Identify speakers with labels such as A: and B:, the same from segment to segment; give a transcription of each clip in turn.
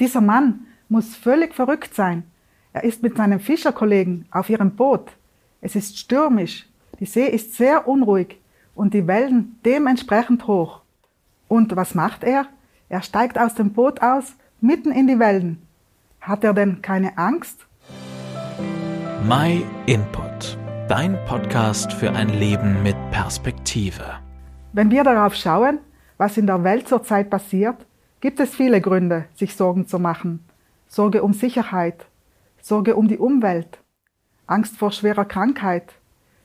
A: Dieser Mann muss völlig verrückt sein. Er ist mit seinen Fischerkollegen auf ihrem Boot. Es ist stürmisch, die See ist sehr unruhig und die Wellen dementsprechend hoch. Und was macht er? Er steigt aus dem Boot aus, mitten in die Wellen. Hat er denn keine Angst?
B: My Input, dein Podcast für ein Leben mit Perspektive.
A: Wenn wir darauf schauen, was in der Welt zurzeit passiert, gibt es viele Gründe, sich Sorgen zu machen. Sorge um Sicherheit, Sorge um die Umwelt, Angst vor schwerer Krankheit,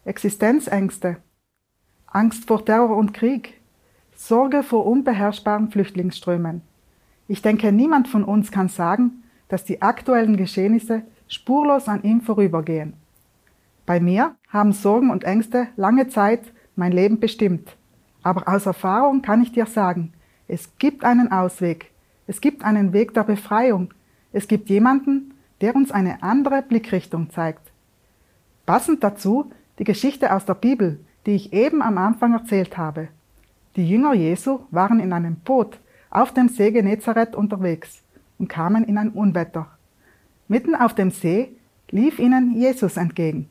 A: Existenzängste, Angst vor Terror und Krieg, Sorge vor unbeherrschbaren Flüchtlingsströmen. Ich denke, niemand von uns kann sagen, dass die aktuellen Geschehnisse spurlos an ihm vorübergehen. Bei mir haben Sorgen und Ängste lange Zeit mein Leben bestimmt. Aber aus Erfahrung kann ich dir sagen, es gibt einen Ausweg. Es gibt einen Weg der Befreiung. Es gibt jemanden, der uns eine andere Blickrichtung zeigt. Passend dazu die Geschichte aus der Bibel, die ich eben am Anfang erzählt habe. Die Jünger Jesu waren in einem Boot auf dem See Genezareth unterwegs und kamen in ein Unwetter. Mitten auf dem See lief ihnen Jesus entgegen.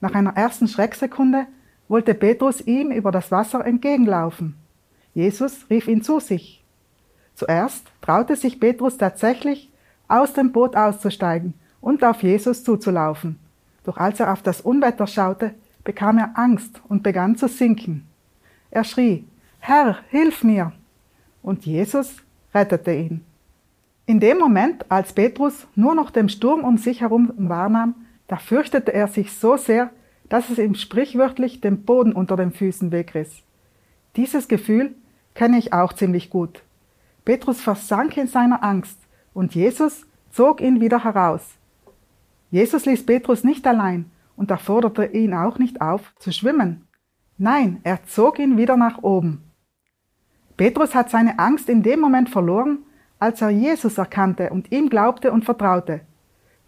A: Nach einer ersten Schrecksekunde wollte Petrus ihm über das Wasser entgegenlaufen. Jesus rief ihn zu sich. Zuerst traute sich Petrus tatsächlich, aus dem Boot auszusteigen und auf Jesus zuzulaufen. Doch als er auf das Unwetter schaute, bekam er Angst und begann zu sinken. Er schrie, Herr, hilf mir! Und Jesus rettete ihn. In dem Moment, als Petrus nur noch den Sturm um sich herum wahrnahm, da fürchtete er sich so sehr, dass es ihm sprichwörtlich den Boden unter den Füßen wegriss. Dieses Gefühl kenne ich auch ziemlich gut. Petrus versank in seiner Angst und Jesus zog ihn wieder heraus. Jesus ließ Petrus nicht allein und er forderte ihn auch nicht auf, zu schwimmen. Nein, er zog ihn wieder nach oben. Petrus hat seine Angst in dem Moment verloren, als er Jesus erkannte und ihm glaubte und vertraute.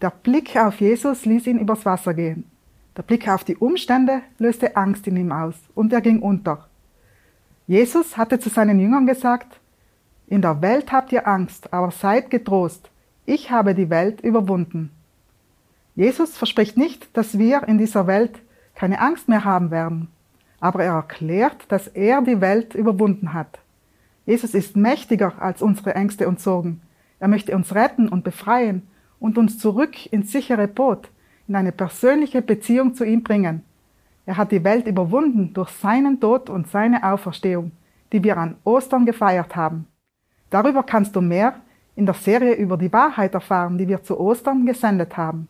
A: Der Blick auf Jesus ließ ihn übers Wasser gehen. Der Blick auf die Umstände löste Angst in ihm aus und er ging unter. Jesus hatte zu seinen Jüngern gesagt, in der Welt habt ihr Angst, aber seid getrost. Ich habe die Welt überwunden. Jesus verspricht nicht, dass wir in dieser Welt keine Angst mehr haben werden, aber er erklärt, dass er die Welt überwunden hat. Jesus ist mächtiger als unsere Ängste und Sorgen. Er möchte uns retten und befreien und uns zurück ins sichere Boot, in eine persönliche Beziehung zu ihm bringen. Er hat die Welt überwunden durch seinen Tod und seine Auferstehung, die wir an Ostern gefeiert haben. Darüber kannst du mehr in der Serie über die Wahrheit erfahren, die wir zu Ostern gesendet haben.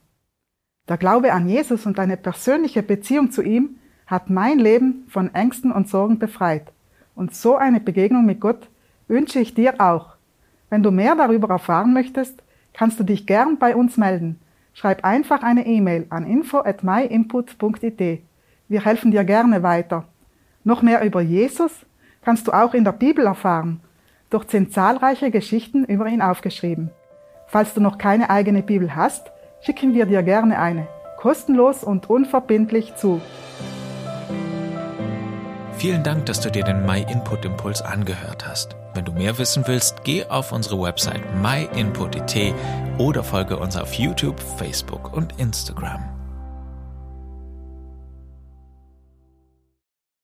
A: Der Glaube an Jesus und eine persönliche Beziehung zu ihm hat mein Leben von Ängsten und Sorgen befreit. Und so eine Begegnung mit Gott wünsche ich dir auch. Wenn du mehr darüber erfahren möchtest, kannst du dich gern bei uns melden. Schreib einfach eine E-Mail an info at myinput.it. Wir helfen dir gerne weiter. Noch mehr über Jesus kannst du auch in der Bibel erfahren Dort sind zahlreiche Geschichten über ihn aufgeschrieben. Falls du noch keine eigene Bibel hast, schicken wir dir gerne eine, kostenlos und unverbindlich zu.
B: Vielen Dank, dass du dir den My Input Impuls angehört hast. Wenn du mehr wissen willst, geh auf unsere Website myinput.it oder folge uns auf YouTube, Facebook und Instagram.